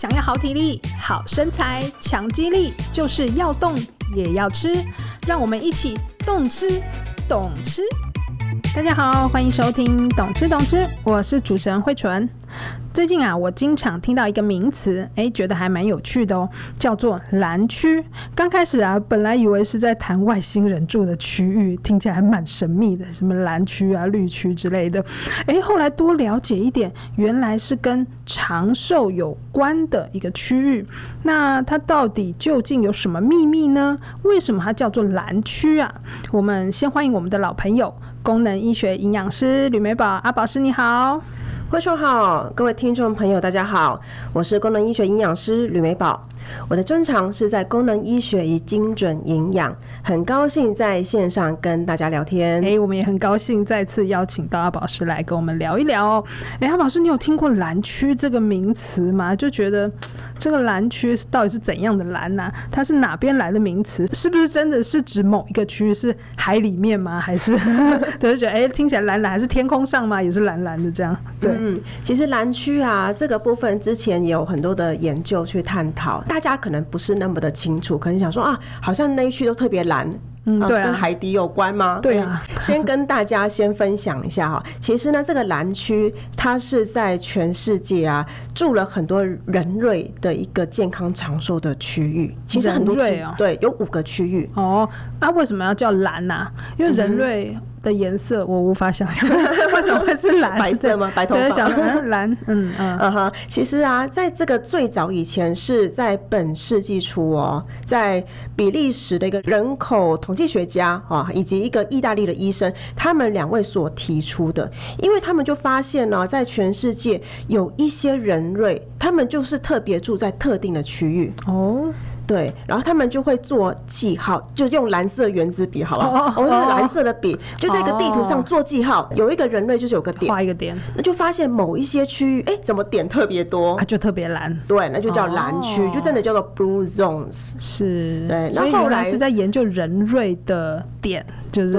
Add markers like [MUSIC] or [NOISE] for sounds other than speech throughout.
想要好体力、好身材、强肌力，就是要动也要吃。让我们一起动吃，懂吃。大家好，欢迎收听《懂吃懂吃》，我是主持人惠纯。最近啊，我经常听到一个名词，诶，觉得还蛮有趣的哦，叫做蓝区。刚开始啊，本来以为是在谈外星人住的区域，听起来还蛮神秘的，什么蓝区啊、绿区之类的。诶，后来多了解一点，原来是跟长寿有关的一个区域。那它到底究竟有什么秘密呢？为什么它叫做蓝区啊？我们先欢迎我们的老朋友，功能医学营养师吕美宝阿宝师，你好。观众好，各位听众朋友，大家好，我是功能医学营养师吕美宝。我的专长是在功能医学与精准营养，很高兴在线上跟大家聊天。哎，我们也很高兴再次邀请到阿宝师来跟我们聊一聊哦。哎，阿宝师，你有听过蓝区这个名词吗？就觉得这个蓝区到底是怎样的蓝呢、啊？它是哪边来的名词？是不是真的是指某一个区域是海里面吗？还是 [LAUGHS] 对，就觉得哎，听起来蓝蓝，还是天空上吗？也是蓝蓝的这样？对，嗯，其实蓝区啊这个部分之前也有很多的研究去探讨。大家可能不是那么的清楚，可能想说啊，好像那一区都特别蓝，嗯，对、啊，跟海底有关吗？对啊，先跟大家先分享一下哈，其实呢，这个蓝区它是在全世界啊住了很多人类的一个健康长寿的区域。其实很多区、哦、对，有五个区域哦。那、啊、为什么要叫蓝呢、啊？因为人类、嗯。的颜色我无法想象，[LAUGHS] 为什么会是蓝？白色吗？白头发？蓝，嗯嗯。[LAUGHS] 其实啊，在这个最早以前是在本世纪初哦，在比利时的一个人口统计学家啊，以及一个意大利的医生，他们两位所提出的，因为他们就发现呢，在全世界有一些人类，他们就是特别住在特定的区域哦。对，然后他们就会做记号，就用蓝色原子笔，好不好？或、oh, 者、oh, 是蓝色的笔，就在一个地图上做记号。Oh. 有一个人类就是有个点，画一个点，那就发现某一些区域，哎，怎么点特别多？它就特别蓝。对，那就叫蓝区，oh. 就真的叫做 blue zones。是，对。然后后来是在研究人类的点，就是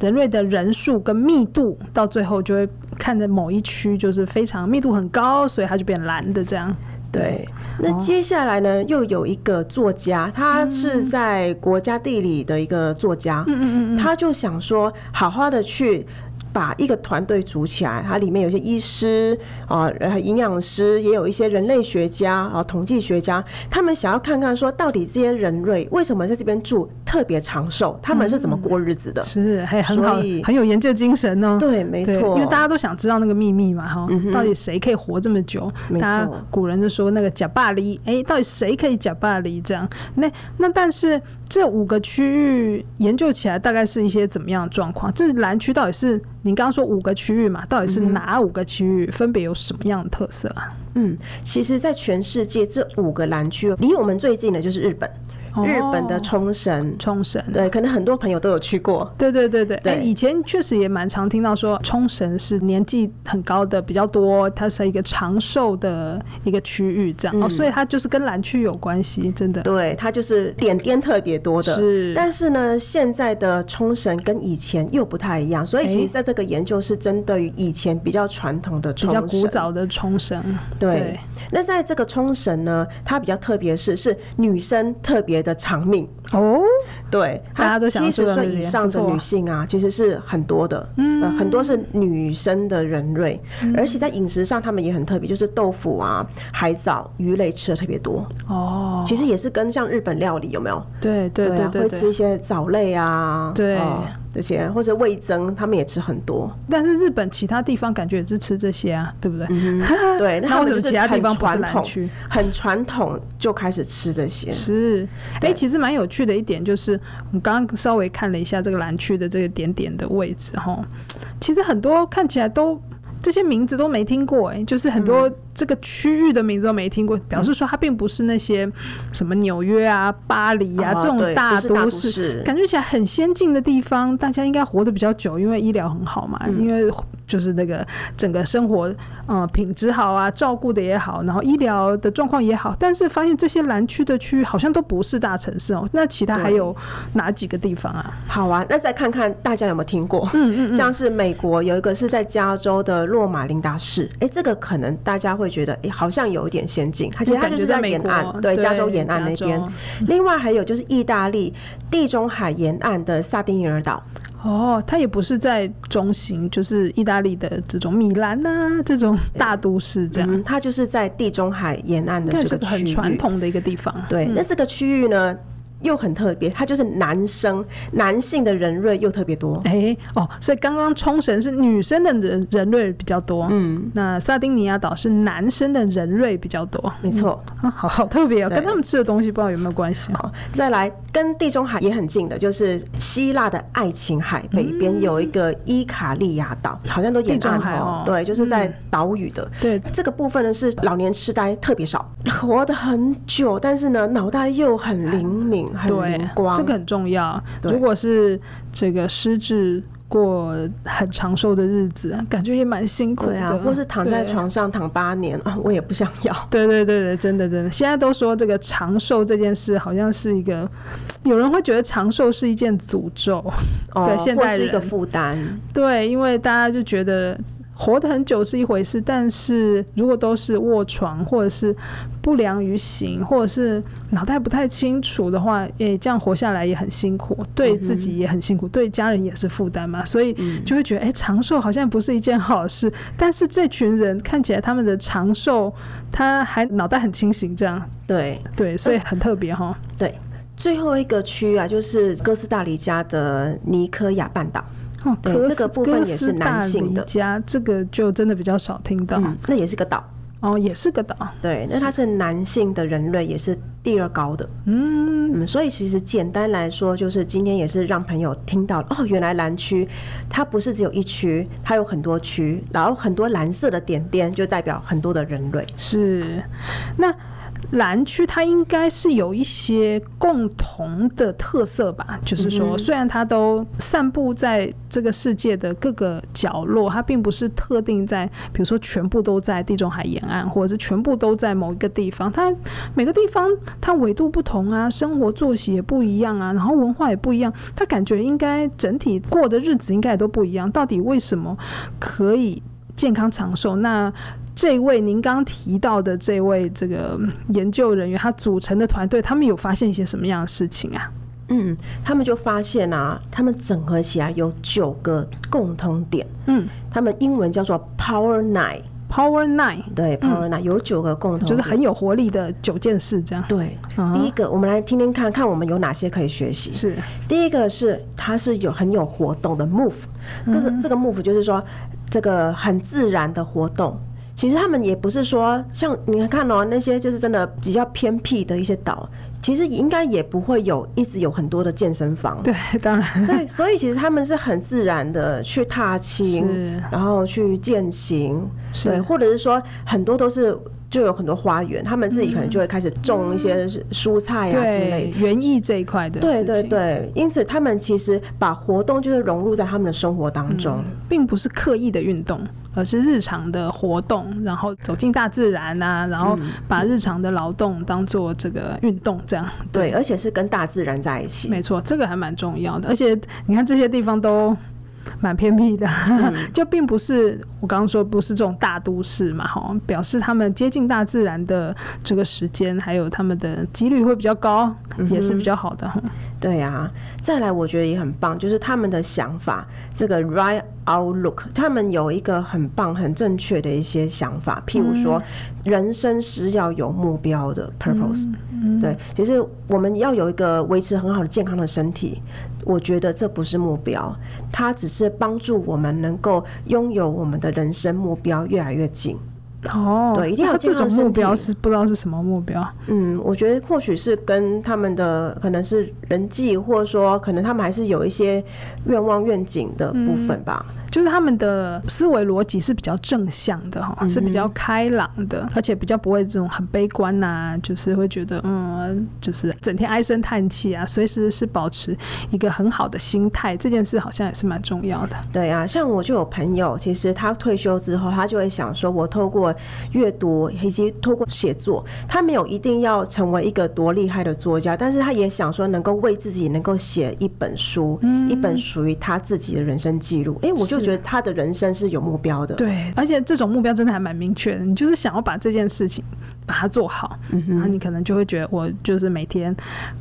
人类的人数跟密度，到最后就会看着某一区就是非常密度很高，所以它就变蓝的这样。对，那接下来呢，又有一个作家，他是在国家地理的一个作家，嗯嗯嗯，他就想说，好好的去。把一个团队组起来，它里面有些医师啊，营养师，也有一些人类学家啊，统计学家，他们想要看看说，到底这些人类为什么在这边住特别长寿，他们是怎么过日子的？是，还很好，很有研究精神哦。对，没错，因为大家都想知道那个秘密嘛，哈，到底谁可以活这么久？没错，古人就说那个假巴黎，哎，到底谁可以假巴黎这样？那那但是。这五个区域研究起来大概是一些怎么样的状况？这蓝区到底是您刚刚说五个区域嘛？到底是哪五个区域？分别有什么样的特色啊？嗯，其实，在全世界这五个蓝区，离我们最近的就是日本。日本的冲绳，冲绳。对，可能很多朋友都有去过。对对对对，哎、欸，以前确实也蛮常听到说冲绳是年纪很高的比较多，它是一个长寿的一个区域，这样、嗯、哦，所以它就是跟蓝区有关系，真的。对，它就是点点特别多的。是，但是呢，现在的冲绳跟以前又不太一样，所以其实在这个研究是针对于以前比较传统的冲绳，比较古早的冲绳。对，对。那在这个冲绳呢，它比较特别是是女生特别。的长命。哦，对，大家都七十岁以上的女性啊，其实是很多的，嗯，很多是女生的人类，而且在饮食上，他们也很特别，就是豆腐啊、海藻、鱼类吃的特别多。哦。其实也是跟像日本料理有没有？对对对，会吃一些藻类啊，对。这些或者味增，他们也吃很多。但是日本其他地方感觉也是吃这些啊，对不对？嗯、对，[LAUGHS] 那为什么其他地方不是南区，很传统就开始吃这些。是，哎、欸，其实蛮有趣的一点就是，我刚刚稍微看了一下这个蓝区的这个点点的位置哈，其实很多看起来都这些名字都没听过哎、欸，就是很多。这个区域的名字都没听过，表示说它并不是那些什么纽约啊、巴黎啊、哦、这种大都市，感觉起来很先进的地方，大家应该活得比较久，因为医疗很好嘛，嗯、因为就是那个整个生活呃品质好啊，照顾的也好，然后医疗的状况也好，但是发现这些蓝区的区域好像都不是大城市哦。那其他还有哪几个地方啊？好啊，那再看看大家有没有听过？嗯嗯，嗯，像是美国有一个是在加州的洛马林达市，哎、欸，这个可能大家会觉得，哎、欸，好像有一点先进。它其实它就是在沿岸，对，加州沿岸那边。另外还有就是意大利地中海沿岸的萨丁尼尔岛。哦，它也不是在中心，就是意大利的这种米兰啊，这种大都市这样。嗯、它就是在地中海沿岸的这个区域，是很传统的一个地方。对，嗯、那这个区域呢？又很特别，它就是男生，男性的人瑞又特别多。哎、欸、哦，所以刚刚冲绳是女生的人人瑞比较多，嗯，那萨丁尼亚岛是男生的人瑞比较多，没错、嗯、啊，好好特别哦，跟他们吃的东西不知道有没有关系。好，再来跟地中海也很近的，就是希腊的爱琴海北边有一个伊卡利亚岛，好像都沿岸哦，对，就是在岛屿的。对，这个部分呢是老年痴呆特别少，活得很久，但是呢脑袋又很灵敏。对，这个很重要。如果是这个失智过很长寿的日子，感觉也蛮辛苦的。或是躺在床上躺八年啊，我也不想要。[LAUGHS] 对对对对，真的真的。现在都说这个长寿这件事，好像是一个，有人会觉得长寿是一件诅咒，哦、对，现在是一个负担。对，因为大家就觉得。活得很久是一回事，但是如果都是卧床，或者是不良于行，或者是脑袋不太清楚的话，诶、欸，这样活下来也很辛苦，对自己也很辛苦，嗯、对家人也是负担嘛，所以就会觉得，诶、欸，长寿好像不是一件好事。但是这群人看起来他们的长寿，他还脑袋很清醒，这样对对，所以很特别哈。对，最后一个区啊，就是哥斯达黎加的尼科亚半岛。哦，对，这个部分也是男性的家，这个就真的比较少听到。嗯，那也是个岛哦，也是个岛。对，那它是男性的人类，也是第二高的。嗯嗯，所以其实简单来说，就是今天也是让朋友听到哦，原来蓝区它不是只有一区，它有很多区，然后很多蓝色的点点就代表很多的人类。是，那。蓝区它应该是有一些共同的特色吧，就是说，虽然它都散布在这个世界的各个角落，它并不是特定在，比如说全部都在地中海沿岸，或者是全部都在某一个地方。它每个地方它纬度不同啊，生活作息也不一样啊，然后文化也不一样，它感觉应该整体过的日子应该也都不一样。到底为什么可以健康长寿？那这位您刚提到的这位这个研究人员，他组成的团队，他们有发现一些什么样的事情啊？嗯，他们就发现啊，他们整合起来有九个共通点。嗯，他们英文叫做 Power Nine，Power Nine，对，Power Nine 有九个共同，就是很有活力的九件事，这样。对，第一个，我们来听听看看我们有哪些可以学习。是，第一个是它是有很有活动的 Move，就是这个 Move 就是说这个很自然的活动。其实他们也不是说像你看哦，那些就是真的比较偏僻的一些岛，其实应该也不会有一直有很多的健身房。对，当然。对，所以其实他们是很自然的去踏青，然后去健行，对，或者是说很多都是就有很多花园，他们自己可能就会开始种一些蔬菜啊之类园艺这一块的。对对对，因此他们其实把活动就是融入在他们的生活当中，并不是刻意的运动。而是日常的活动，然后走进大自然啊，然后把日常的劳动当做这个运动，这样对，对，而且是跟大自然在一起。没错，这个还蛮重要的。而且你看这些地方都蛮偏僻的，嗯、[LAUGHS] 就并不是我刚刚说不是这种大都市嘛，哈，表示他们接近大自然的这个时间还有他们的几率会比较高，嗯、也是比较好的哈。对呀、啊，再来我觉得也很棒，就是他们的想法，这个 right outlook，他们有一个很棒、很正确的一些想法。譬如说，人生是要有目标的 purpose。嗯，对，其实我们要有一个维持很好的健康的身体，我觉得这不是目标，它只是帮助我们能够拥有我们的人生目标越来越近。哦，对，一定要这种目标是不知道是什么目标。嗯，我觉得或许是跟他们的可能是人际，或者说可能他们还是有一些愿望愿景的部分吧。嗯、就是他们的思维逻辑是比较正向的哈，是比较开朗的，而且比较不会这种很悲观呐、啊，就是会觉得嗯，就是整天唉声叹气啊，随时是保持一个很好的心态，这件事好像也是蛮重要的。对啊，像我就有朋友，其实他退休之后，他就会想说，我透过阅读以及透过写作，他没有一定要成为一个多厉害的作家，但是他也想说，能够为自己能够写一本书，嗯、一本属于他自己的人生记录。哎、欸，我就觉得他的人生是有目标的。对，而且这种目标真的还蛮明确的，你就是想要把这件事情把它做好，嗯、然后你可能就会觉得，我就是每天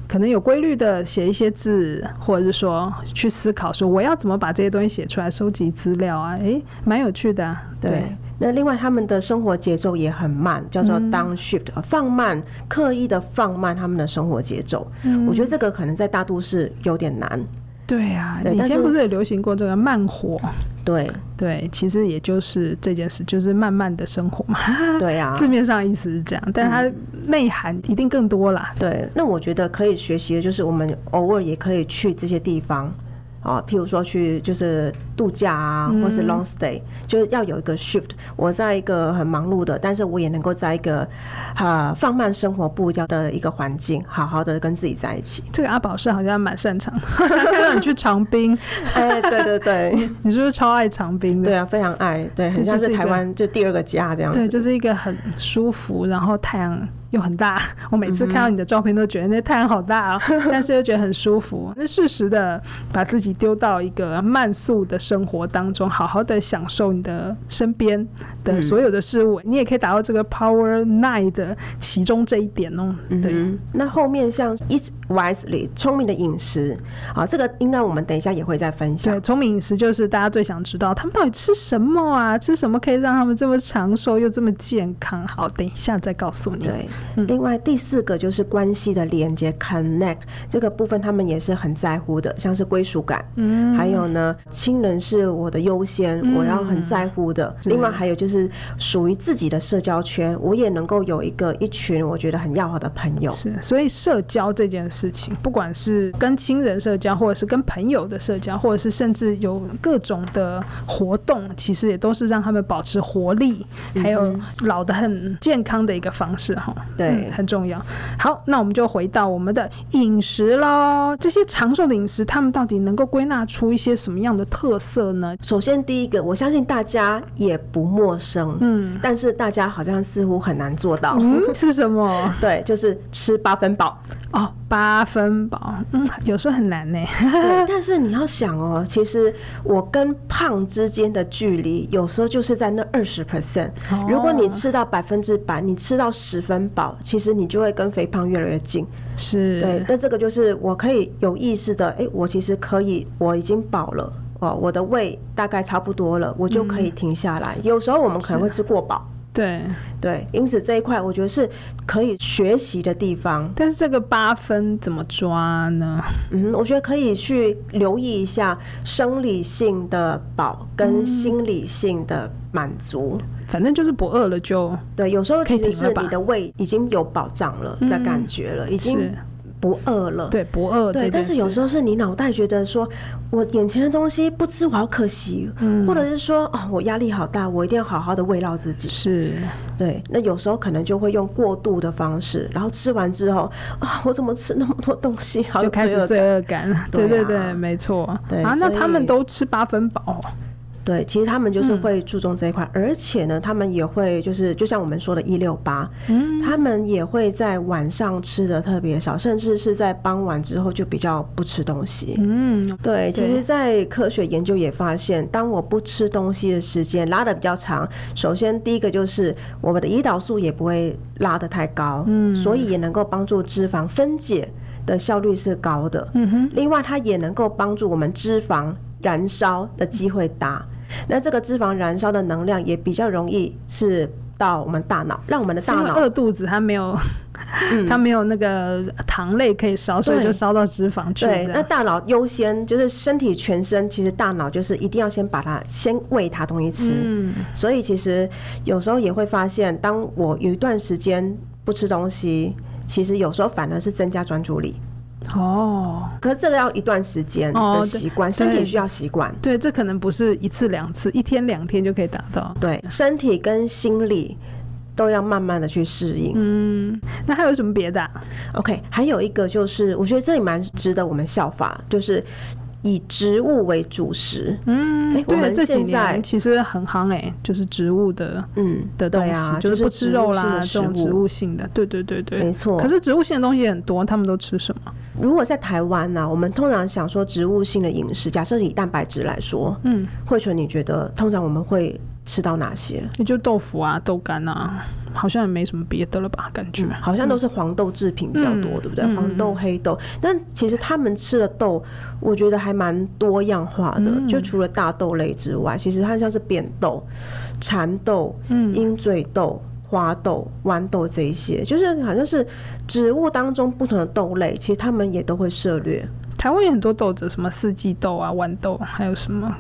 可能有规律的写一些字，或者是说去思考说，我要怎么把这些东西写出来，收集资料啊，诶、欸，蛮有趣的、啊。对。对那另外，他们的生活节奏也很慢，叫做 downshift，放慢，刻意的放慢他们的生活节奏。嗯，我觉得这个可能在大都市有点难。对啊，以前不是也流行过这个慢活？对对，其实也就是这件事，就是慢慢的生活嘛。[LAUGHS] 对呀，字面上意思是这样，但它内涵一定更多啦。对，那我觉得可以学习的就是，我们偶尔也可以去这些地方。啊，譬如说去就是度假啊，或是 long stay，嗯，就是要有一个 shift。我在一个很忙碌的，但是我也能够在一个啊放慢生活步调的一个环境，好好的跟自己在一起。这个阿宝是好像蛮擅长的，[LAUGHS] 让你去长滨。[LAUGHS] 哎，对对对，[LAUGHS] 你是不是超爱长滨的？对啊，非常爱，对，很像是台湾就第二个家这样子。对，就是一个很舒服，然后太阳。又很大，[LAUGHS] 我每次看到你的照片都觉得那太阳好大啊，[LAUGHS] 但是又觉得很舒服。那适时的把自己丢到一个慢速的生活当中，好好的享受你的身边的所有的事物。你也可以达到这个 Power Nine 的其中这一点哦。对，那后面像 Eat Wisely 聪明的饮食，好，这个应该我们等一下也会再分享。对，聪明饮食就是大家最想知道他们到底吃什么啊？吃什么可以让他们这么长寿又这么健康？好，等一下再告诉你。对。另外第四个就是关系的连接，connect 这个部分他们也是很在乎的，像是归属感，嗯，还有呢，亲人是我的优先，嗯，我要很在乎的。另外还有就是属于自己的社交圈，我也能够有一个一群我觉得很要好的朋友。是，所以社交这件事情，不管是跟亲人社交，或者是跟朋友的社交，或者是甚至有各种的活动，其实也都是让他们保持活力，还有老的很健康的一个方式哈。对。嗯，很重要。好，那我们就回到我们的饮食喽。这些长寿的饮食，他们到底能够归纳出一些什么样的特色呢？首先，第一个，我相信大家也不陌生，嗯，但是大家好像似乎很难做到。嗯，是什么？[LAUGHS] 对，就是吃八分饱。哦，八分饱，嗯，有时候很难呢。对，[LAUGHS] 但是你要想哦，其实我跟胖之间的距离，有时候就是在那二十 percent。如果你吃到百分之百，你吃到十分饱，其实你就会跟肥胖越来越近。是，对，那这个就是我可以有意识的，哎，我其实可以，我已经饱了，哦，我的胃大概差不多了，我就可以停下来。嗯，有时候我们可能会吃过饱。对对，因此这一块我觉得是可以学习的地方。但是这个八分怎么抓呢？嗯，我觉得可以去留意一下生理性的饱跟心理性的满足。嗯，反正就是不饿了就对。有时候其实是你的胃已经有保障了的感觉了，已经。不饿了，对，不饿，对。但是有时候是你脑袋觉得说，我眼前的东西不吃我好可惜，嗯，或者是说，哦，我压力好大，我一定要好好的慰劳自己。是，对。那有时候可能就会用过度的方式，然后吃完之后，啊，我怎么吃那么多东西，好，就开始罪恶感了。对对对，没错。对啊，那他们都吃八分饱。对，其实他们就是会注重这一块，嗯，而且呢，他们也会就是，就像我们说的“一六八”，嗯，他们也会在晚上吃的特别少，甚至是在傍晚之后就比较不吃东西。嗯，对，其实，在科学研究也发现，当我不吃东西的时间拉的比较长，首先第一个就是我们的胰岛素也不会拉的太高，嗯，所以也能够帮助脂肪分解的效率是高的。嗯哼，另外它也能够帮助我们脂肪燃烧的机会大。那这个脂肪燃烧的能量也比较容易是到我们大脑，让我们的大脑饿肚子，它没有，它没有那个糖类可以烧，所以就烧到脂肪去。对，那大脑优先就是身体全身，其实大脑就是一定要先把它先喂它东西吃。嗯，所以其实有时候也会发现，当我有一段时间不吃东西，其实有时候反而是增加专注力。哦，可是这个要一段时间的习惯，哦、身体需要习惯。对，这可能不是一次两次，一天两天就可以达到。对，身体跟心理都要慢慢的去适应。嗯，那还有什么别的、啊、？OK，还有一个就是，我觉得这也蛮值得我们效法，就是。以植物为主食，嗯，我们这几年其实很夯哎、欸，就是植物的，嗯，的东西，啊、就是不吃肉啦，这种植物性的，对对对对，没错。可是植物性的东西很多，他们都吃什么？如果在台湾呢、啊，我们通常想说植物性的饮食，假设以蛋白质来说，嗯，慧纯，你觉得通常我们会吃到哪些？也就豆腐啊，豆干啊。好像也没什么别的了吧？感觉、嗯、好像都是黄豆制品比较多，嗯、对不对？黄豆、黑豆，但其实他们吃的豆，我觉得还蛮多样化的。嗯、就除了大豆类之外，其实它像是扁豆、蚕豆、鹰嘴豆、花豆、豌豆这一些，就是好像是植物当中不同的豆类，其实他们也都会涉猎。台湾有很多豆子，什么四季豆啊、豌豆，还有什么？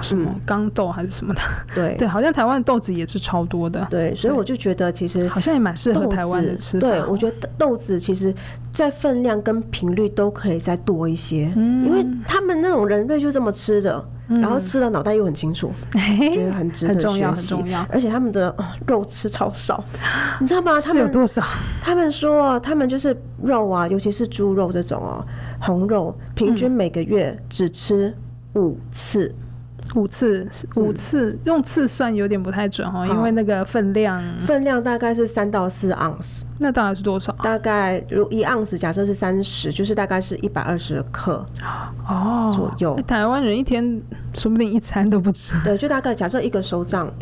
什么钢豆还是什么的？对 [LAUGHS] 对，好像台湾的豆子也是超多的。对，所以我就觉得其实好像也蛮适合台湾的吃。对，我觉得豆子其实在分量跟频率都可以再多一些，因为他们那种人类就这么吃的，然后吃了脑袋又很清楚，[LAUGHS] 觉得很值得重要，很重要。而且他们的肉吃超少，[LAUGHS] 你知道吗？他们有多少？他们说啊他们就是肉啊，尤其是猪肉这种哦，红肉，平均每个月只吃五次。五次，五次、嗯、用次算有点不太准哦，因为那个分量，分量大概是三到四盎司。那大概是多少？大概如一盎司，假设是三十，就是大概是一百二十克哦左右。哦、台湾人一天说不定一餐都不吃。对，就大概假设一个手掌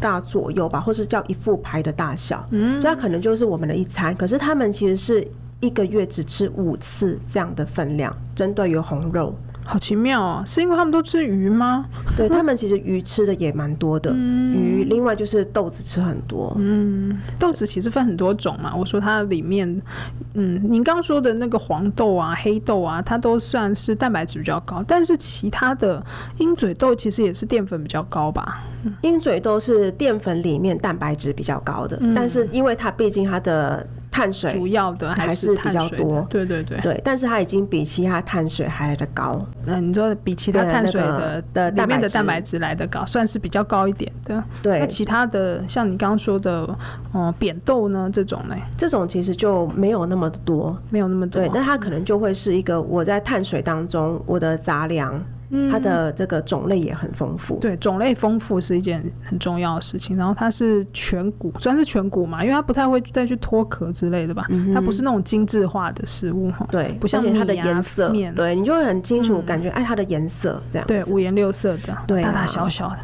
大左右吧，或是叫一副牌的大小，嗯，这样可能就是我们的一餐。可是他们其实是一个月只吃五次这样的分量，针对于红肉。好奇妙哦，是因为他们都吃鱼吗？对，他们其实鱼吃的也蛮多的，嗯、鱼。另外就是豆子吃很多，嗯，豆子其实分很多种嘛。我说它里面，嗯，您刚说的那个黄豆啊、黑豆啊，它都算是蛋白质比较高，但是其他的鹰嘴豆其实也是淀粉比较高吧？鹰嘴豆是淀粉里面蛋白质比较高的，嗯、但是因为它毕竟它的。碳水主要的还是比较多，对对对对，但是它已经比其他碳水还来得高。嗯，你说比其他碳水的的里面的蛋白质来得高，算是比较高一点的。对，那其他的像你刚刚说的，嗯，扁豆呢这种呢，这种其实就没有那么多，没有那么多。对，那它可能就会是一个我在碳水当中我的杂粮。它的这个种类也很丰富，对，种类丰富是一件很重要的事情。然后它是全谷，算是全谷嘛，因为它不太会再去脱壳之类的吧。嗯、它不是那种精致化的食物哈。对，不像它的颜色，面对你就会很清楚感觉，哎，它的颜色这样。对，五颜六色的，对啊、大大小小的。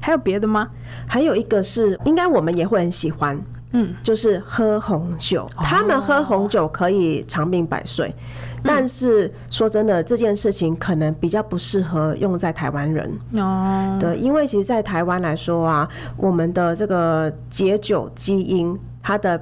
还有别的吗？还有一个是，应该我们也会很喜欢。嗯，就是喝红酒，哦、他们喝红酒可以长命百岁，嗯、但是说真的，这件事情可能比较不适合用在台湾人。哦。对，因为其实，在台湾来说啊，我们的这个解酒基因，它的。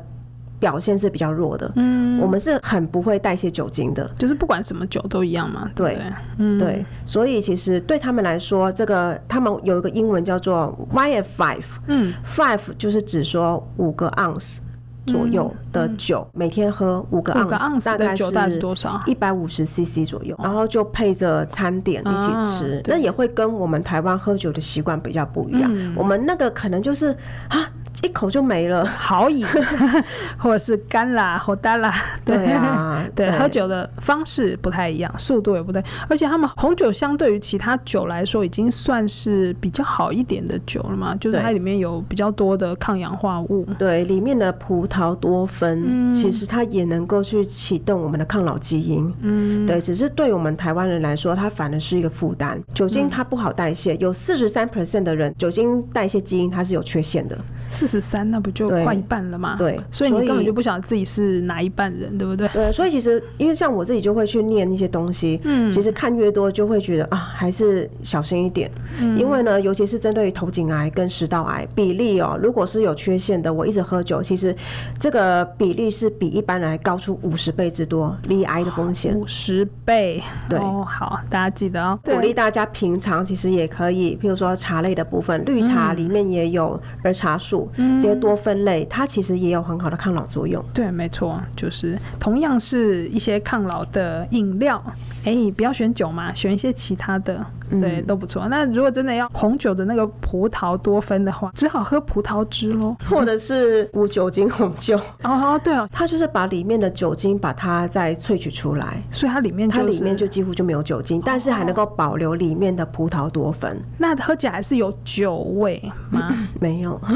表现是比较弱的，嗯，我们是很不会代谢酒精的，就是不管什么酒都一样嘛，对，对，嗯，对，所以其实对他们来说，这个他们有一个英文叫做 YF five，嗯，five 就是指说五个盎司左右的酒，每天喝五个盎司，大概是多少？一百五十 CC 左右，然后就配着餐点一起吃，那也会跟我们台湾喝酒的习惯比较不一样，我们那个可能就是啊。一口就没了，好饮，[LAUGHS] 或者是干啦或淡啦，对啊，对，喝酒的方式不太一样，速度也不对，而且他们红酒相对于其他酒来说，已经算是比较好一点的酒了嘛，就是它里面有比较多的抗氧化物，对，里面的葡萄多酚，其实它也能够去启动我们的抗老基因，嗯，对，只是对我们台湾人来说，它反而是一个负担，酒精它不好代谢，有四十三 percent 的人酒精代谢基因它是有缺陷的。四十三，那不就快一半了吗？对，所以你根本就不晓得自己是哪一半人，对不对？对，所以其实因为像我自己就会去念一些东西，嗯，其实看越多就会觉得啊，还是小心一点，嗯，因为呢，尤其是针对于头颈癌跟食道癌比例哦，如果是有缺陷的，我一直喝酒，其实这个比例是比一般人还高出五十倍之多，罹癌的风险五十倍。对，哦，好，大家记得哦，鼓励大家平常其实也可以，譬如说茶类的部分，绿茶里面也有儿茶素。素，这些多酚类，它其实也有很好的抗老作用。对，没错，就是同样是一些抗老的饮料，哎、欸，不要选酒嘛，选一些其他的，对，都不错。那如果真的要红酒的那个葡萄多酚的话，只好喝葡萄汁喽，或者是无酒精红酒。[LAUGHS] 哦，对哦，它就是把里面的酒精把它再萃取出来，所以它里面、就是、它里面就几乎就没有酒精，但是还能够保留里面的葡萄多酚。那喝起来还是有酒味吗？[LAUGHS] 没有。[LAUGHS]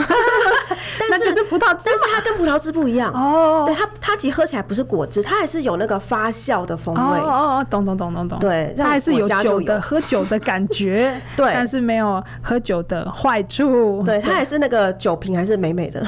那就是葡萄汁，但是它跟葡萄汁不一样哦。对，它它其实喝起来不是果汁，它还是有那个发酵的风味。哦哦，懂懂懂懂懂。对，它还是有酒的喝酒的感觉。[LAUGHS] 对，但是没有喝酒的坏处。对，它还是那个酒瓶还是美美的。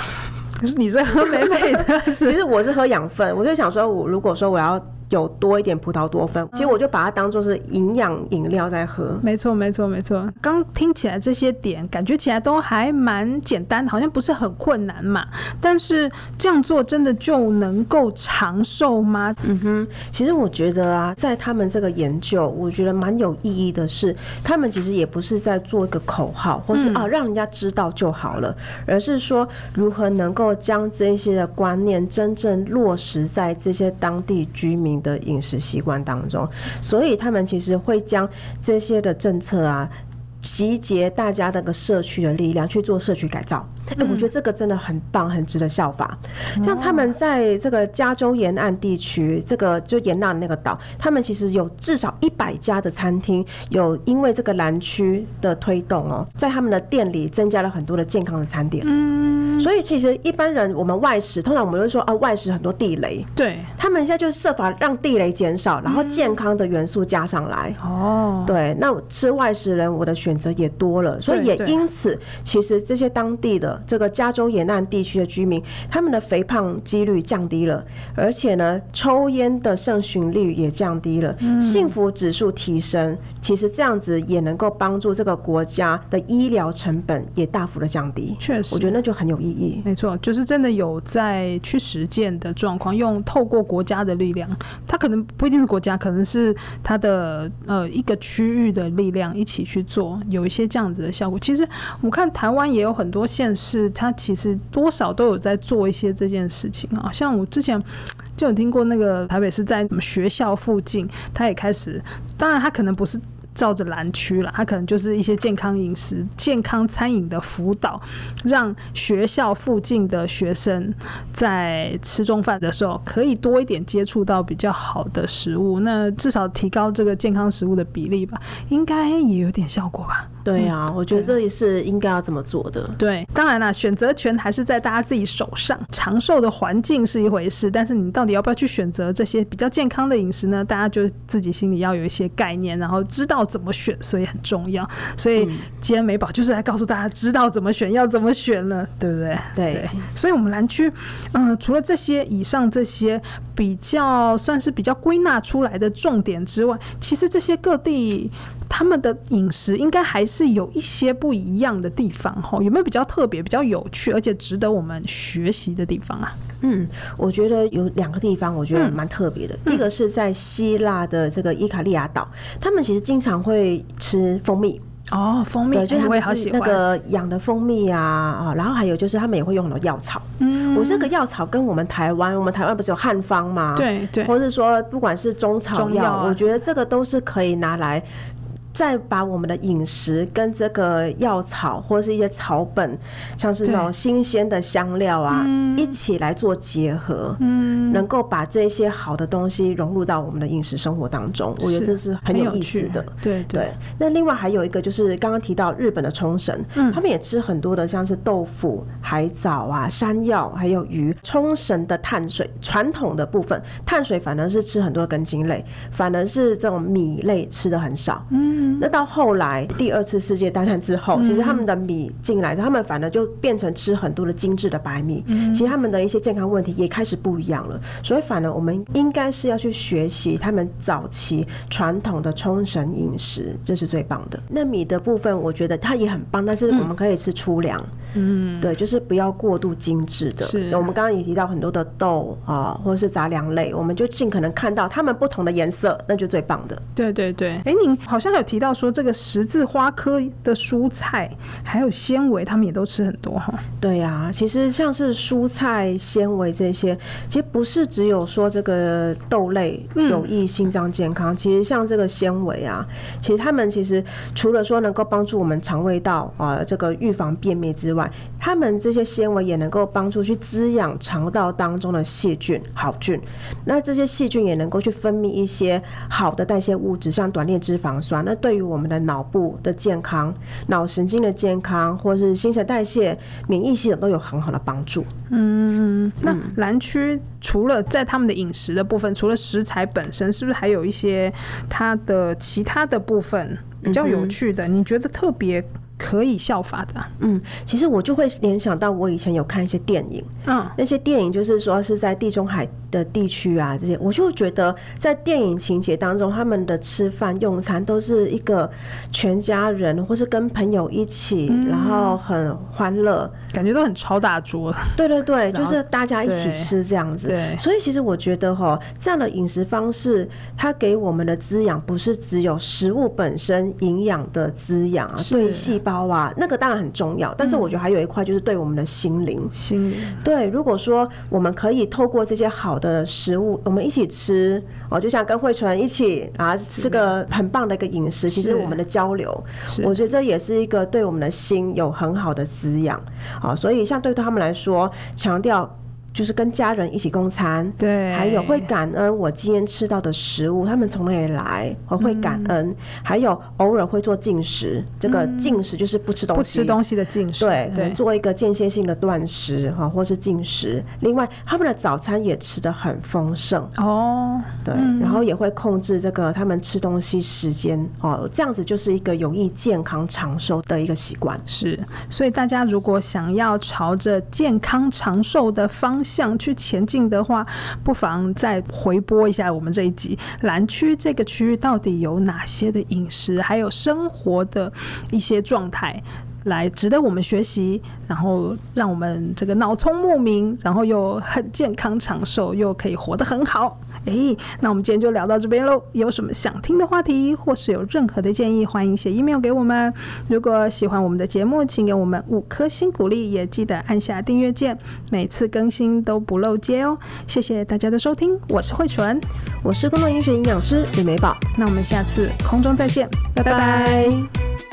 可是你是喝美美的，[LAUGHS] 其实我是喝养分。我就想说，我如果说我要。有多一点葡萄多酚，其实我就把它当做是营养饮料在喝。没错，没错，没错。刚听起来这些点，感觉起来都还蛮简单的，好像不是很困难嘛。但是这样做真的就能够长寿吗？嗯哼，其实我觉得啊，在他们这个研究，我觉得蛮有意义的是，他们其实也不是在做一个口号，或是啊让人家知道就好了，而是说如何能够将这些的观念真正落实在这些当地居民的饮食习惯当中，所以他们其实会将这些的政策啊，集结大家那个社区的力量去做社区改造。哎、我觉得这个真的很棒，很值得效法。像他们在这个加州沿岸地区，这个就沿岸那个岛，他们其实有至少一百家的餐厅，有因为这个蓝区的推动哦，在他们的店里增加了很多的健康的餐点。嗯，所以其实一般人我们外食，通常我们都说啊，外食很多地雷。对，他们现在就是设法让地雷减少，然后健康的元素加上来。哦，对，那吃外食人，我的选择也多了，所以也因此，其实这些当地的。这个加州沿岸地区的居民，他们的肥胖几率降低了，而且呢，抽烟的盛行率也降低了，幸福指数提升。其实这样子也能够帮助这个国家的医疗成本也大幅的降低。确实，我觉得那就很有意义。没错，就是真的有在去实践的状况，用透过国家的力量，它可能不一定是国家，可能是它的呃一个区域的力量一起去做，有一些这样子的效果。其实我看台湾也有很多县是他其实多少都有在做一些这件事情啊。像我之前就有听过那个台北是在什么学校附近，他也开始，当然他可能不是。照着蓝区了，它可能就是一些健康饮食、健康餐饮的辅导，让学校附近的学生在吃中饭的时候可以多一点接触到比较好的食物，那至少提高这个健康食物的比例吧，应该也有点效果吧。对啊，嗯、我觉得这也是应该要这么做的。对，当然啦，选择权还是在大家自己手上。长寿的环境是一回事，但是你到底要不要去选择这些比较健康的饮食呢？大家就自己心里要有一些概念，然后知道怎么选，所以很重要。所以今天美宝就是来告诉大家，知道怎么选，要怎么选了，对不对？对。对，所以我们蓝区，嗯、呃，除了这些以上这些比较算是比较归纳出来的重点之外，其实这些各地。他们的饮食应该还是有一些不一样的地方哈，有没有比较特别、比较有趣，而且值得我们学习的地方啊？嗯，我觉得有两个地方，我觉得蛮特别的。嗯、一个是在希腊的这个伊卡利亚岛，他们其实经常会吃蜂蜜哦，蜂蜜，对，就他们那个养的蜂蜜啊啊，然后还有就是他们也会用很多药草。嗯，我这个药草跟我们台湾，我们台湾不是有汉方吗？对对，或者说不管是中草药，啊、我觉得这个都是可以拿来。再把我们的饮食跟这个药草或者是一些草本，像是那种新鲜的香料啊，一起来做结合，嗯，能够把这些好的东西融入到我们的饮食生活当中，我觉得这是很有意思的。对对。那另外还有一个就是刚刚提到日本的冲绳，他们也吃很多的像是豆腐、海藻啊、山药还有鱼。冲绳的碳水传统的部分，碳水反而是吃很多根茎类，反而是这种米类吃的很少。嗯。那到后来第二次世界大战之后，其实他们的米进来，他们反而就变成吃很多的精致的白米。其实他们的一些健康问题也开始不一样了。所以反而我们应该是要去学习他们早期传统的冲绳饮食，这是最棒的。那米的部分，我觉得它也很棒，但是我们可以吃粗粮。嗯，对，就是不要过度精致的。是，我们刚刚也提到很多的豆啊，或者是杂粮类，我们就尽可能看到它们不同的颜色，那就最棒的。对对对，哎，您好像有。提到说，这个十字花科的蔬菜还有纤维，他们也都吃很多哈。对呀、啊，其实像是蔬菜纤维这些，其实不是只有说这个豆类有益心脏健康，嗯、其实像这个纤维啊，其实他们其实除了说能够帮助我们肠胃道啊这个预防便秘之外，他们这些纤维也能够帮助去滋养肠道当中的细菌好菌，那这些细菌也能够去分泌一些好的代谢物质，像短链脂肪酸。那对于我们的脑部的健康、脑神经的健康，或是新陈代谢、免疫系统都有很好的帮助。嗯，那蓝区除了在他们的饮食的部分，除了食材本身，是不是还有一些它的其他的部分比较有趣的？你觉得特别？可以效法的，嗯，其实我就会联想到我以前有看一些电影，嗯，那些电影就是说是在地中海的地区啊，这些我就觉得在电影情节当中，他们的吃饭用餐都是一个全家人或是跟朋友一起，嗯、然后很欢乐，感觉都很超大桌。对对对，就是大家一起吃这样子。对，所以其实我觉得哈，这样的饮食方式，它给我们的滋养不是只有食物本身营养的滋养啊，对细胞。包啊，那个当然很重要，但是我觉得还有一块就是对我们的心灵，心灵对。如果说我们可以透过这些好的食物，我们一起吃哦，就像跟慧纯一起啊吃个很棒的一个饮食，其实我们的交流，我觉得这也是一个对我们的心有很好的滋养。好，所以像对他们来说，强调。就是跟家人一起共餐，对，还有会感恩我今天吃到的食物，他们从哪里来，我会感恩，嗯、还有偶尔会做进食，这个进食就是不吃东西，不吃东西的进食，对，对，做一个间歇性的断食哈，或是进食。另外，他们的早餐也吃的很丰盛。哦，对，然后也会控制这个他们吃东西时间哦，这样子就是一个有益健康长寿的一个习惯。是，所以大家如果想要朝着健康长寿的方向去前进的话，不妨再回播一下我们这一集蓝区这个区域到底有哪些的饮食，还有生活的一些状态，来值得我们学习，然后让我们这个脑聪目明，然后又很健康长寿，又可以活得很好。哎，那我们今天就聊到这边喽。有什么想听的话题，或是有任何的建议，欢迎写 email 给我们。如果喜欢我们的节目，请给我们五颗星鼓励，也记得按下订阅键，每次更新都不漏接哦。谢谢大家的收听，我是慧纯，我是公共医学营养师李美宝。那我们下次空中再见，拜拜。拜拜。